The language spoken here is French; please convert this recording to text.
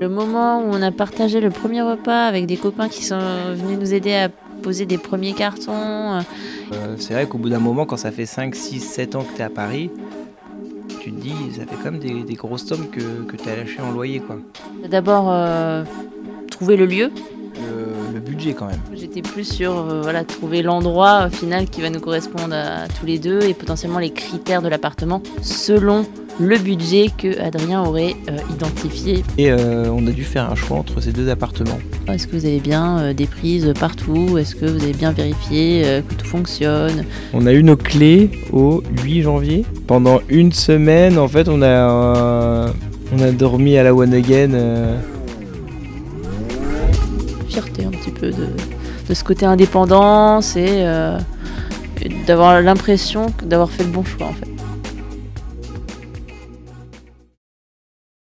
Le moment où on a partagé le premier repas avec des copains qui sont venus nous aider à poser des premiers cartons. Euh, c'est vrai qu'au bout d'un moment, quand ça fait 5, 6, 7 ans que tu es à Paris, tu te dis, ça fait comme des, des grosses sommes que, que tu as lâché en loyer. quoi. D'abord, euh, trouver le lieu. Le, le budget quand même. J'étais plus sur euh, voilà, trouver l'endroit euh, final qui va nous correspondre à, tous les deux et potentiellement les critères de l'appartement selon le budget que Adrien aurait euh, identifié. Et euh, on a dû faire un choix entre ces deux appartements. Est-ce que vous avez bien euh, des prises partout? Est-ce que vous avez bien vérifié que tout fonctionne? On a eu nos clés au 8 janvier. Pendant une semaine, en fait, on a, on a dormi à la One Again. Fierté un petit peu de, de ce côté indépendance et euh, et d'avoir l'impression d'avoir fait le bon choix en fait.